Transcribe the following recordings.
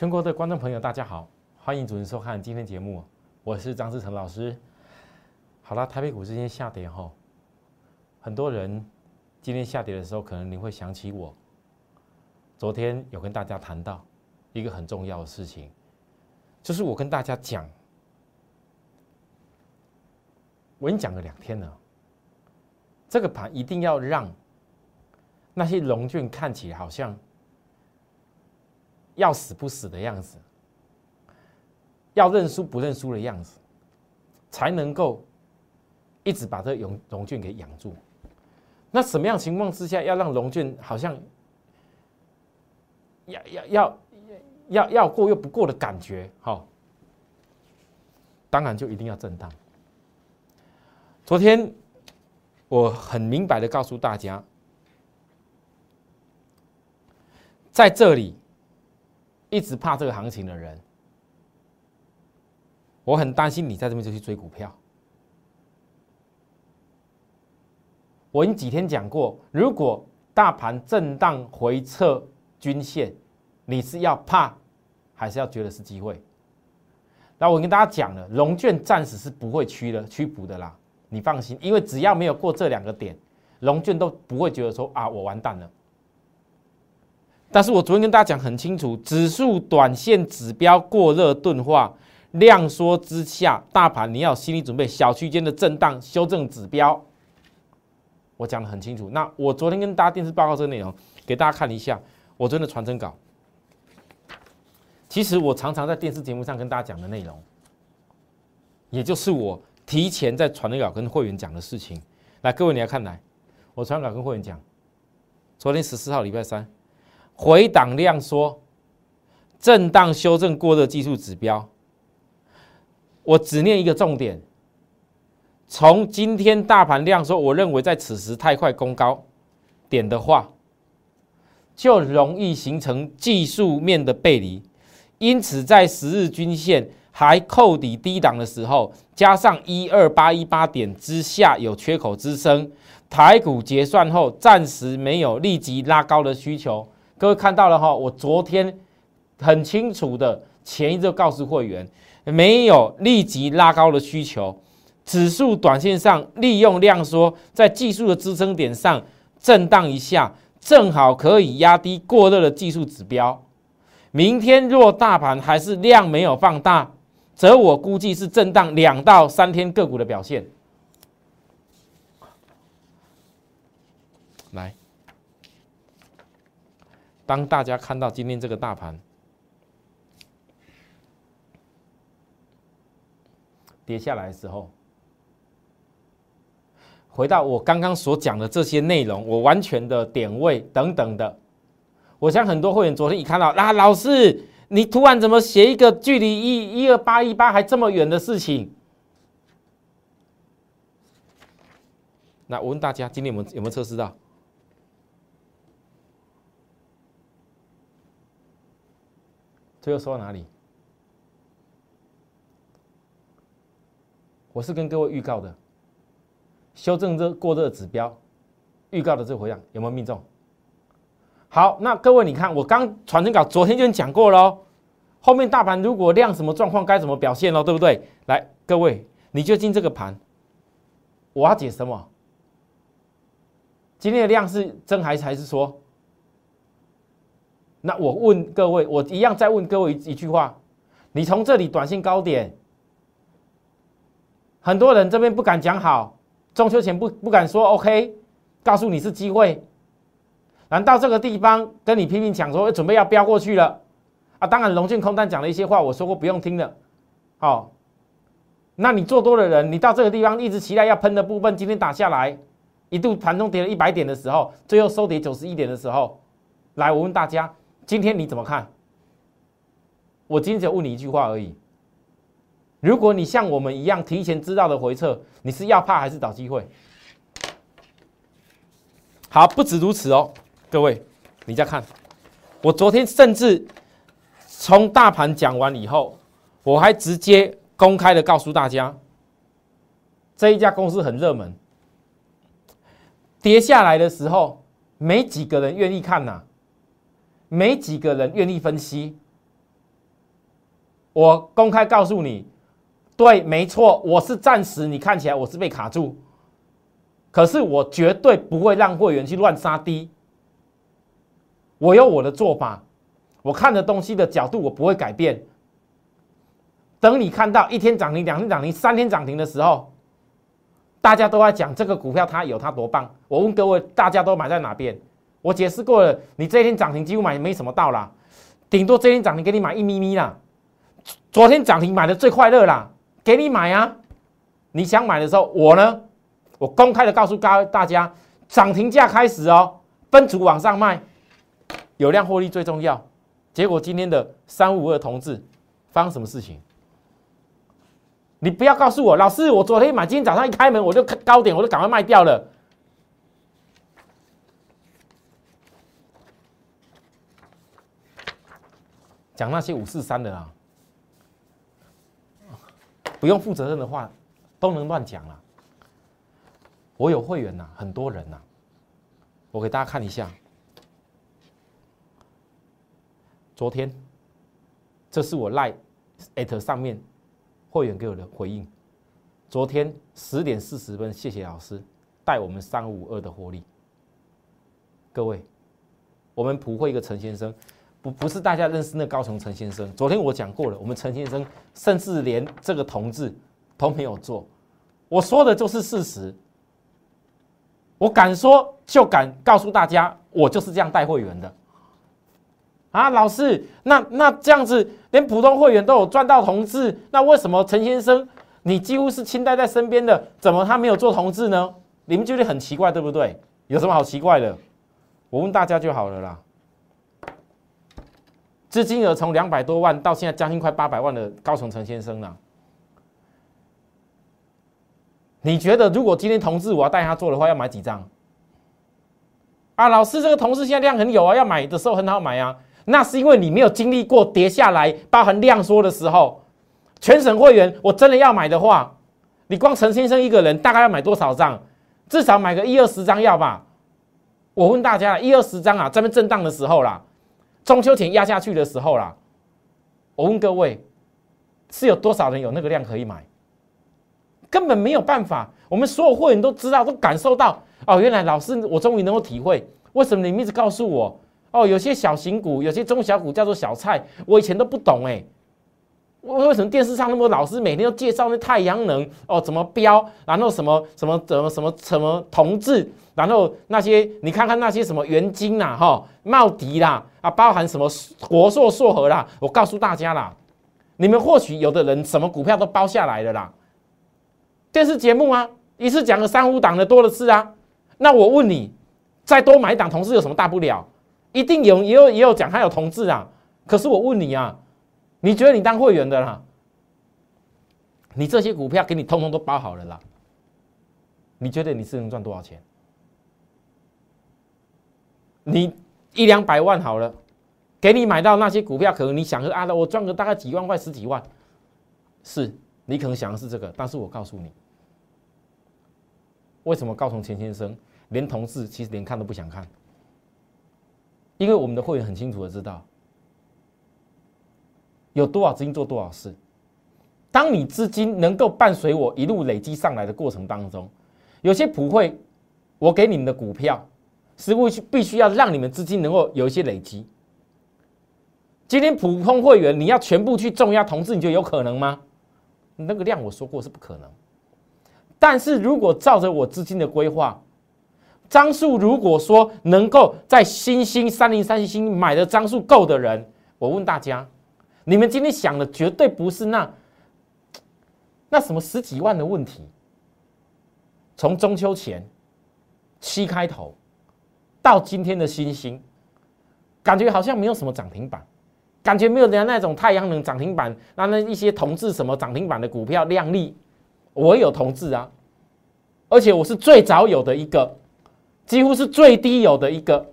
全国的观众朋友，大家好，欢迎准时收看今天节目，我是张志成老师。好了，台北股市今天下跌后，很多人今天下跌的时候，可能你会想起我。昨天有跟大家谈到一个很重要的事情，就是我跟大家讲，我已经讲了两天了，这个盘一定要让那些龙卷看起来好像。要死不死的样子，要认输不认输的样子，才能够一直把这龙龙卷给养住。那什么样情况之下要让龙卷好像要要要要要过又不过的感觉？哈，当然就一定要震荡。昨天我很明白的告诉大家，在这里。一直怕这个行情的人，我很担心你在这边就去追股票。我已经几天讲过，如果大盘震荡回撤均线，你是要怕，还是要觉得是机会？那我跟大家讲了，龙卷暂时是不会屈的、屈服的啦，你放心，因为只要没有过这两个点，龙卷都不会觉得说啊，我完蛋了。但是我昨天跟大家讲很清楚，指数短线指标过热钝化，量缩之下，大盘你要有心理准备，小区间的震荡修正指标，我讲的很清楚。那我昨天跟大家电视报告这个内容，给大家看一下，我真的传真稿。其实我常常在电视节目上跟大家讲的内容，也就是我提前在传真稿跟会员讲的事情。来，各位你来看来，我传真稿跟会员讲，昨天十四号礼拜三。回档量缩，震荡修正过热技术指标。我只念一个重点：从今天大盘量缩，我认为在此时太快攻高点的话，就容易形成技术面的背离。因此，在十日均线还扣底低档的时候，加上一二八一八点之下有缺口支撑，台股结算后暂时没有立即拉高的需求。各位看到了哈，我昨天很清楚的前一周告诉会员，没有立即拉高的需求，指数短线上利用量缩，在技术的支撑点上震荡一下，正好可以压低过热的技术指标。明天若大盘还是量没有放大，则我估计是震荡两到三天个股的表现。来。当大家看到今天这个大盘跌下来的时候，回到我刚刚所讲的这些内容，我完全的点位等等的，我想很多会员昨天一看到，啊，老师，你突然怎么写一个距离一一二八一八还这么远的事情？那我问大家，今天有没有有没有测试到？最后说到哪里？我是跟各位预告的，修正这过热指标，预告的这回量有没有命中？好，那各位你看，我刚传真稿昨天就讲过喽。后面大盘如果量什么状况，该怎么表现喽？对不对？来，各位，你就进这个盘，我要解什么？今天的量是增还是还是说？那我问各位，我一样再问各位一一句话：你从这里短线高点，很多人这边不敢讲好，中秋前不不敢说 OK，告诉你是机会，难道这个地方跟你拼命抢说准备要飙过去了啊？当然，龙俊空单讲了一些话，我说过不用听了。好，那你做多的人，你到这个地方一直期待要喷的部分，今天打下来，一度盘中跌了一百点的时候，最后收跌九十一点的时候，来，我问大家。今天你怎么看？我今天只问你一句话而已。如果你像我们一样提前知道的回撤，你是要怕还是找机会？好，不止如此哦，各位，你再看，我昨天甚至从大盘讲完以后，我还直接公开的告诉大家，这一家公司很热门，跌下来的时候，没几个人愿意看呐。没几个人愿意分析，我公开告诉你，对，没错，我是暂时你看起来我是被卡住，可是我绝对不会让会员去乱杀低。我有我的做法，我看的东西的角度我不会改变。等你看到一天涨停、两天涨停、三天涨停的时候，大家都在讲这个股票它有它多棒。我问各位，大家都买在哪边？我解释过了，你这一天涨停几乎买没什么到啦，顶多这一天涨停给你买一咪咪啦。昨天涨停买的最快乐啦，给你买啊！你想买的时候，我呢，我公开的告诉大大家，涨停价开始哦，分组往上卖，有量获利最重要。结果今天的三五二同志发生什么事情？你不要告诉我，老师，我昨天买，今天早上一开门我就高点，我就赶快卖掉了。讲那些五四三的啊，不用负责任的话，都能乱讲了。我有会员呐，很多人呐，我给大家看一下，昨天，这是我 line at 上面。会员给我的回应：昨天十点四十分，谢谢老师带我们三五二的获利。各位，我们普惠一个陈先生，不不是大家认识那高雄陈先生。昨天我讲过了，我们陈先生甚至连这个同志都没有做。我说的就是事实，我敢说就敢告诉大家，我就是这样带会员的。啊，老师，那那这样子，连普通会员都有赚到同志，那为什么陈先生你几乎是亲带在身边的，怎么他没有做同志呢？你们觉得很奇怪，对不对？有什么好奇怪的？我问大家就好了啦。资金额从两百多万到现在将近快八百万的高雄陈先生呢？你觉得如果今天同志我要带他做的话，要买几张？啊，老师，这个同事现在量很有啊，要买的时候很好买啊。那是因为你没有经历过跌下来、包含量缩的时候。全省会员，我真的要买的话，你光陈先生一个人大概要买多少张？至少买个一二十张要吧？我问大家，一二十张啊，这边震荡的时候啦，中秋前压下去的时候啦，我问各位，是有多少人有那个量可以买？根本没有办法。我们所有会员都知道，都感受到哦，原来老师，我终于能够体会，为什么你们一直告诉我。哦，有些小型股，有些中小股叫做小菜，我以前都不懂哎。为什么电视上那么多老师每天都介绍那太阳能哦怎么标，然后什么什么怎么什么什么同志，然后那些你看看那些什么元晶啦哈茂迪啦啊，包含什么国硕硕和啦，我告诉大家啦，你们或许有的人什么股票都包下来了啦。电视节目啊，一次讲个三五档的多的是啊。那我问你，再多买一档同事有什么大不了？一定有，也有也有讲他有同志啊。可是我问你啊，你觉得你当会员的啦，你这些股票给你通通都包好了啦，你觉得你是能赚多少钱？你一两百万好了，给你买到那些股票，可能你想说啊，我赚个大概几万块、十几万，是你可能想的是这个。但是我告诉你，为什么高雄钱先生连同事其实连看都不想看？因为我们的会员很清楚的知道，有多少资金做多少事。当你资金能够伴随我一路累积上来的过程当中，有些普惠，我给你们的股票，是必须必须要让你们资金能够有一些累积。今天普通会员你要全部去重压同志，你觉得有可能吗？那个量我说过是不可能。但是如果照着我资金的规划，张数如果说能够在新兴三零三星买的张数够的人，我问大家，你们今天想的绝对不是那那什么十几万的问题。从中秋前七开头到今天的新兴，感觉好像没有什么涨停板，感觉没有人家那种太阳能涨停板，那那一些同志什么涨停板的股票靓丽，我有同志啊，而且我是最早有的一个。几乎是最低有的一个，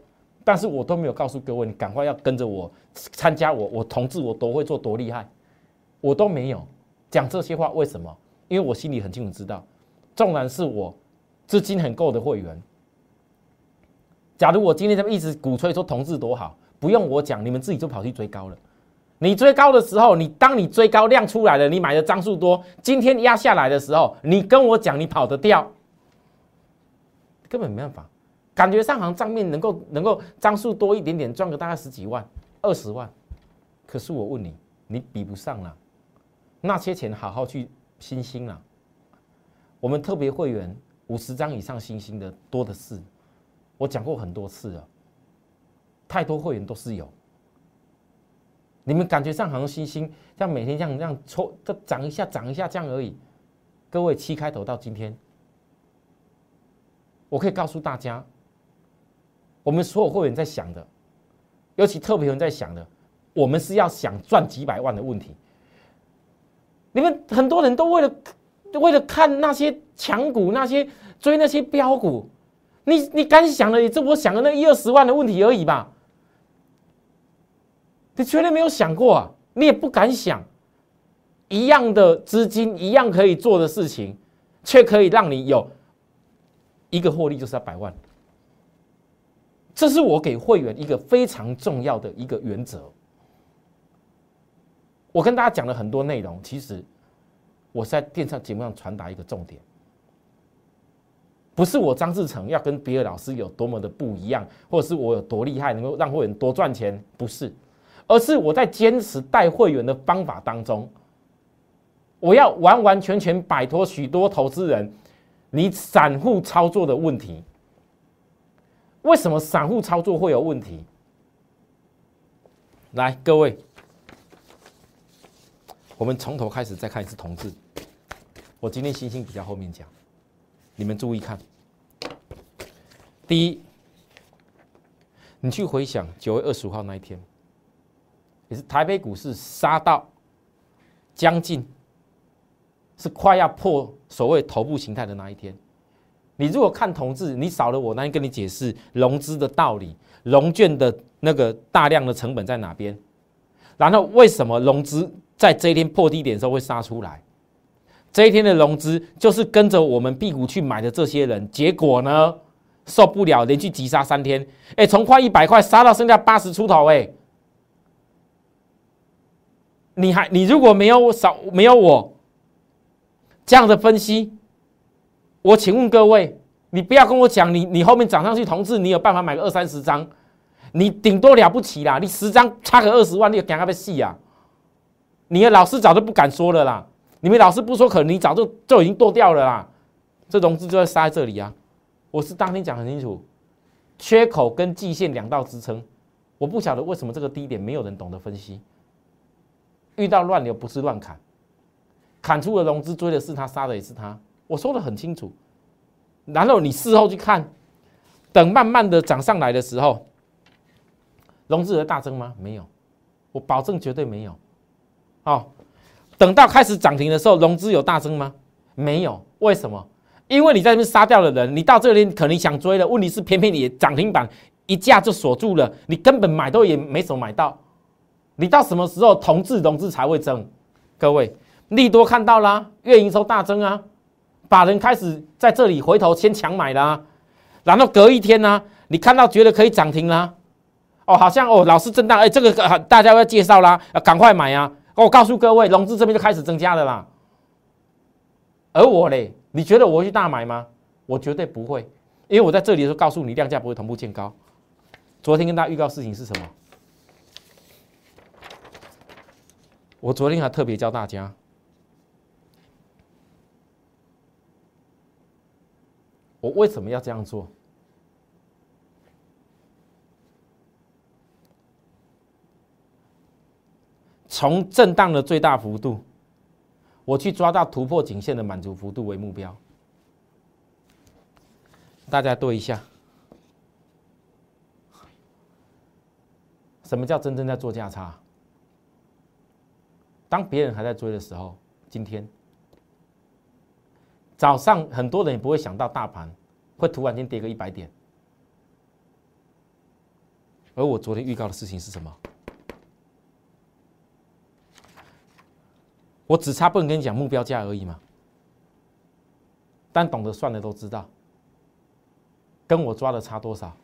但是我都没有告诉各位，你赶快要跟着我参加我，我同志我多会做多厉害，我都没有讲这些话，为什么？因为我心里很清楚知道，纵然是我资金很够的会员，假如我今天他们一直鼓吹说同志多好，不用我讲，你们自己就跑去追高了。你追高的时候，你当你追高量出来了，你买的张数多，今天压下来的时候，你跟我讲你跑得掉，根本没办法。感觉上行账面能够能够张数多一点点，赚个大概十几万、二十万，可是我问你，你比不上了。那些钱好好去新兴了。我们特别会员五十张以上新兴的多的是，我讲过很多次了，太多会员都是有。你们感觉上好像星星，像每天这样这样抽，这涨一下涨一下这样而已。各位七开头到今天，我可以告诉大家，我们所有会员在想的，尤其特别有人在想的，我们是要想赚几百万的问题。你们很多人都为了为了看那些强股，那些追那些标股，你你敢想的，也就我想的那一二十万的问题而已吧。你绝对没有想过啊！你也不敢想，一样的资金，一样可以做的事情，却可以让你有一个获利，就是要百万。这是我给会员一个非常重要的一个原则。我跟大家讲了很多内容，其实我在电视节目上传达一个重点，不是我张志成要跟别的老师有多么的不一样，或者是我有多厉害，能够让会员多赚钱，不是。而是我在坚持带会员的方法当中，我要完完全全摆脱许多投资人你散户操作的问题。为什么散户操作会有问题？来，各位，我们从头开始再看一次同志。我今天星星比较后面讲，你们注意看。第一，你去回想九月二十五号那一天。也是台北股市杀到将近是快要破所谓头部形态的那一天。你如果看同志，你少了我那天跟你解释融资的道理，融券的那个大量的成本在哪边，然后为什么融资在这一天破低点的时候会杀出来？这一天的融资就是跟着我们屁股去买的这些人，结果呢受不了，连续急杀三天，哎，从快一百块杀到剩下八十出头，哎。你还你如果没有少没有我这样的分析，我请问各位，你不要跟我讲你你后面涨上去同志，你有办法买个二三十张，你顶多了不起啦，你十张差个二十万，你敢不细啊？你的老师早就不敢说了啦，你们老师不说，可能你早就就已经剁掉了啦。这融资就在杀在这里啊，我是当天讲很清楚，缺口跟季线两道支撑，我不晓得为什么这个低点没有人懂得分析。遇到乱流不是乱砍，砍出了融资追的是他，杀的也是他。我说的很清楚。然后你事后去看，等慢慢的涨上来的时候，融资额大增吗？没有，我保证绝对没有。哦，等到开始涨停的时候，融资有大增吗？没有。为什么？因为你在那边杀掉的人，你到这里可能想追了，问题是偏偏你涨停板一架就锁住了，你根本买都也没什么买到。你到什么时候同质融资才会增？各位，利多看到啦，月营收大增啊，法人开始在这里回头先抢买啦，然后隔一天呢，你看到觉得可以涨停啦，哦，好像哦，老师震荡，哎，这个大家要介绍啦，赶快买啊！我告诉各位，融资这边就开始增加了啦。而我嘞，你觉得我会去大买吗？我绝对不会，因为我在这里的时候告诉你，量价不会同步见高。昨天跟大家预告事情是什么？我昨天还特别教大家，我为什么要这样做？从震荡的最大幅度，我去抓到突破颈线的满足幅度为目标。大家对一下，什么叫真正在做价差？当别人还在追的时候，今天早上很多人也不会想到大盘会突然间跌个一百点，而我昨天预告的事情是什么？我只差不能跟你讲目标价而已嘛，但懂得算的都知道，跟我抓的差多少？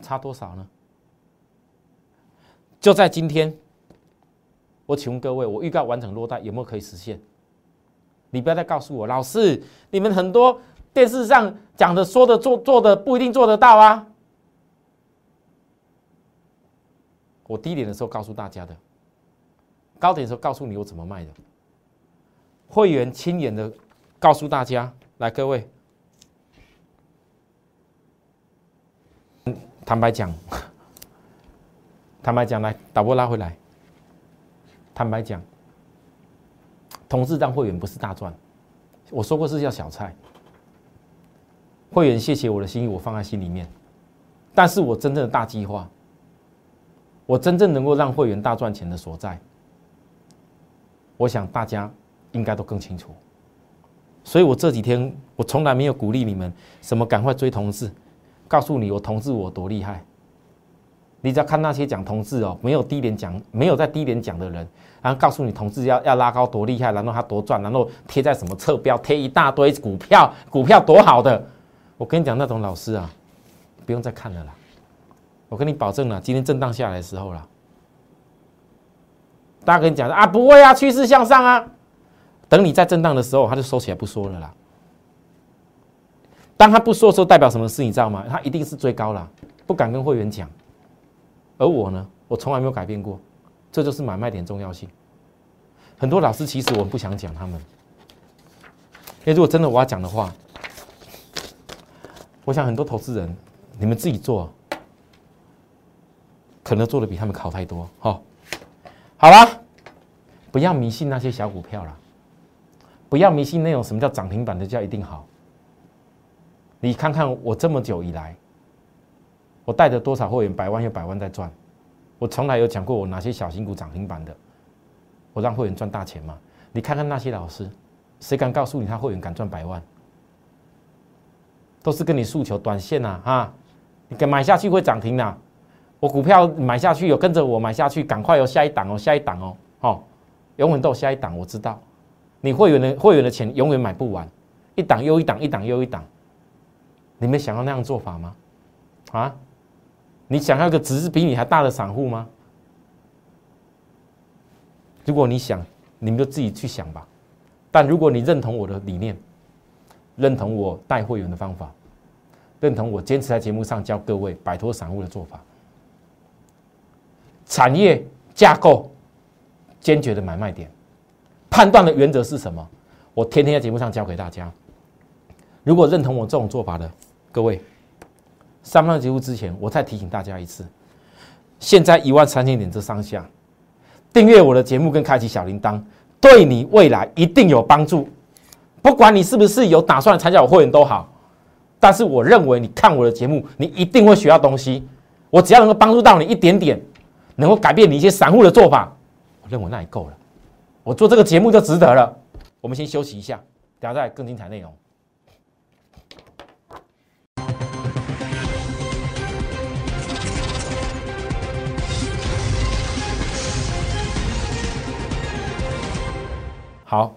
差多少呢？就在今天，我请问各位，我预告完成落袋有没有可以实现？你不要再告诉我，老师，你们很多电视上讲的、说的、做做的不一定做得到啊。我低点的时候告诉大家的，高点的时候告诉你我怎么卖的，会员亲眼的告诉大家，来各位，坦白讲，坦白讲，来导播拉回来，坦白讲，同志当会员不是大赚，我说过是叫小菜，会员谢谢我的心意，我放在心里面，但是我真正的大计划。我真正能够让会员大赚钱的所在，我想大家应该都更清楚。所以我这几天我从来没有鼓励你们什么赶快追同志，告诉你我同志我多厉害。你只要看那些讲同志哦，没有低点讲，没有在低点讲的人，然后告诉你同志要要拉高多厉害，然后他多赚，然后贴在什么侧标贴一大堆股票，股票多好的。我跟你讲，那种老师啊，不用再看了啦。我跟你保证了，今天震荡下来的时候啦，大家跟你讲啊，不会啊，趋势向上啊。等你在震荡的时候，他就收起来不说了啦。当他不说的时候，代表什么事？你知道吗？他一定是追高了，不敢跟会员讲。而我呢，我从来没有改变过，这就是买卖点重要性。很多老师其实我们不想讲他们，因为如果真的我要讲的话，我想很多投资人，你们自己做。可能做的比他们好太多，哈，好了，不要迷信那些小股票了，不要迷信那种什么叫涨停板的叫一定好。你看看我这么久以来，我带着多少会员百万又百万在赚，我从来有讲过我哪些小型股涨停板的，我让会员赚大钱吗？你看看那些老师，谁敢告诉你他会员敢赚百万？都是跟你诉求短线呐，哈，你敢买下去会涨停的？我股票买下去有跟着我买下去，赶快有下一档哦，下一档哦，哦，永远都有下一档，我知道。你会员的会员的钱永远买不完，一档又一档，一档又一档。你们想要那样做法吗？啊？你想要一个值比你还大的散户吗？如果你想，你们就自己去想吧。但如果你认同我的理念，认同我带会员的方法，认同我坚持在节目上教各位摆脱散户的做法。产业架构坚决的买卖点，判断的原则是什么？我天天在节目上教给大家。如果认同我这种做法的各位，上半节目之前，我再提醒大家一次：现在一万三千点这上下，订阅我的节目跟开启小铃铛，对你未来一定有帮助。不管你是不是有打算参加我会员都好，但是我认为你看我的节目，你一定会学到东西。我只要能够帮助到你一点点。能够改变你一些散户的做法，我认为那也够了。我做这个节目就值得了。我们先休息一下，等下再更精彩内容。好，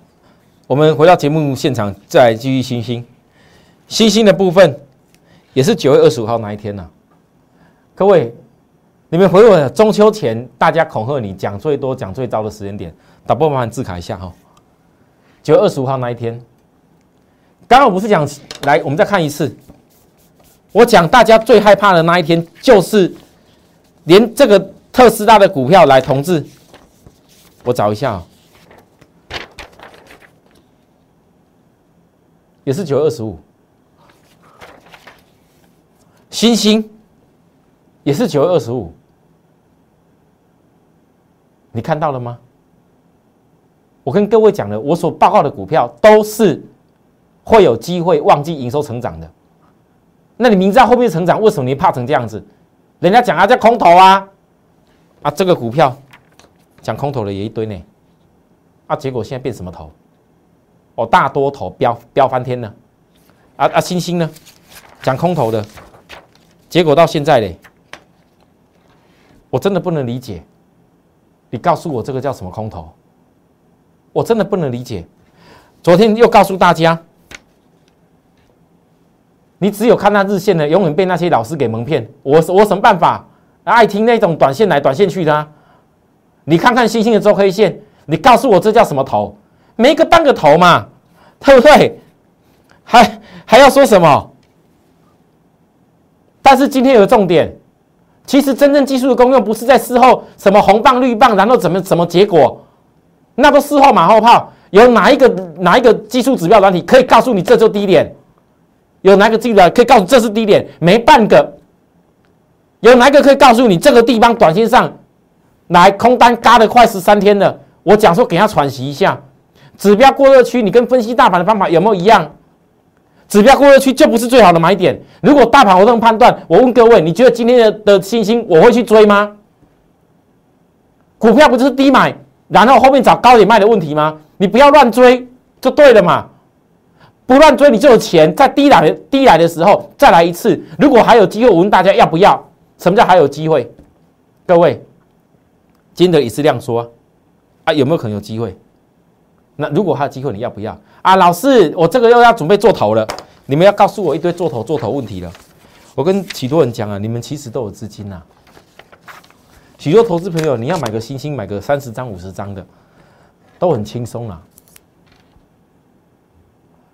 我们回到节目现场，再继续星星。星星的部分也是九月二十五号那一天呢，各位。你们回我中秋前大家恐吓你讲最多讲最糟的时间点，导播麻烦自卡一下哈。九月二十五号那一天，刚刚我不是讲来，我们再看一次。我讲大家最害怕的那一天，就是连这个特斯拉的股票来同志。我找一下，也是九月二十五，星星也是九月二十五。你看到了吗？我跟各位讲的，我所报告的股票都是会有机会忘记营收成长的。那你明知道后面成长，为什么你怕成这样子？人家讲啊，叫空头啊，啊，这个股票讲空头的也一堆呢，啊，结果现在变什么头？哦，大多头飙飙翻天了，啊啊，星星呢？讲空头的，结果到现在嘞，我真的不能理解。你告诉我这个叫什么空头？我真的不能理解。昨天又告诉大家，你只有看那日线的，永远被那些老师给蒙骗。我我什么办法？爱听那种短线来短线去的。你看看星星的周黑线，你告诉我这叫什么头？没个半个头嘛，对不对？还还要说什么？但是今天有个重点，其实真正技术的功用不是在事后什么红棒绿棒，然后怎么怎么结果，那都事后马后炮。有哪一个哪一个技术指标软体可以告诉你这就低点？有哪个技术可以告诉这是低点？没半个。有哪一个可以告诉你这个地方短线上来空单嘎的快十三天了？我讲说给他喘息一下。指标过热区，你跟分析大盘的方法有没有一样？指标过热区就不是最好的买点。如果大盘我这么判断，我问各位，你觉得今天的的信心我会去追吗？股票不就是低买，然后后面找高点卖的问题吗？你不要乱追就对了嘛。不乱追你就有钱，在低来低来的时候再来一次。如果还有机会，我问大家要不要？什么叫还有机会？各位，今天的也是量说啊，有没有可能有机会？那如果还有机会，你要不要啊？老师，我这个又要准备做头了。你们要告诉我一堆做头做头问题了。我跟许多人讲啊，你们其实都有资金呐。许多投资朋友，你要买个星星，买个三十张、五十张的，都很轻松啦。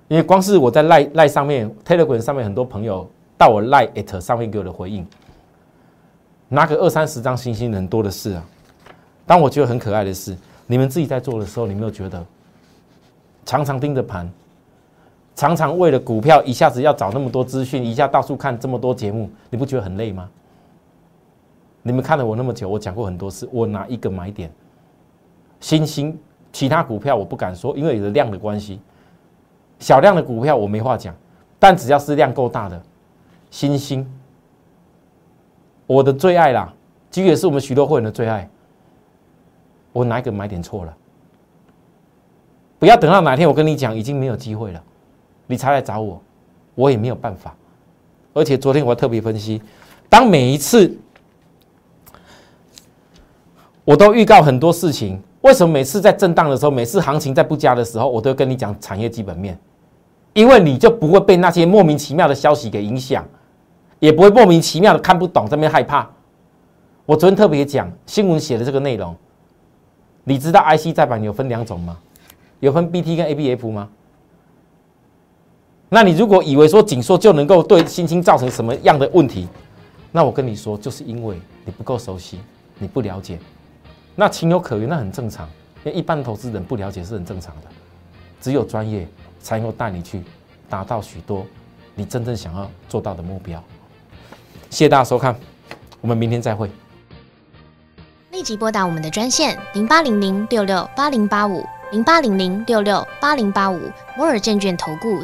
因为光是我在赖赖上面，Telegram 上面很多朋友到我赖 at 上面给我的回应，拿个二三十张星星，人多的是啊。但我觉得很可爱的是，你们自己在做的时候，你没有觉得？常常盯着盘，常常为了股票一下子要找那么多资讯，一下到处看这么多节目，你不觉得很累吗？你们看了我那么久，我讲过很多次，我拿一个买点，新兴，其他股票我不敢说，因为有量的关系，小量的股票我没话讲，但只要是量够大的，新兴，我的最爱啦，其实也是我们许多会员的最爱，我哪一个买点错了？不要等到哪天我跟你讲已经没有机会了，你才来找我，我也没有办法。而且昨天我特别分析，当每一次我都预告很多事情，为什么每次在震荡的时候，每次行情在不佳的时候，我都跟你讲产业基本面？因为你就不会被那些莫名其妙的消息给影响，也不会莫名其妙的看不懂，这边害怕。我昨天特别讲新闻写的这个内容，你知道 IC 再版有分两种吗？有分 BT 跟 ABF 吗？那你如果以为说紧缩就能够对新兴造成什么样的问题？那我跟你说，就是因为你不够熟悉，你不了解，那情有可原，那很正常。因为一般投资人不了解是很正常的，只有专业才能够带你去达到许多你真正想要做到的目标。谢谢大家收看，我们明天再会。立即拨打我们的专线零八零零六六八零八五。零八零零六六八零八五摩尔证券投顾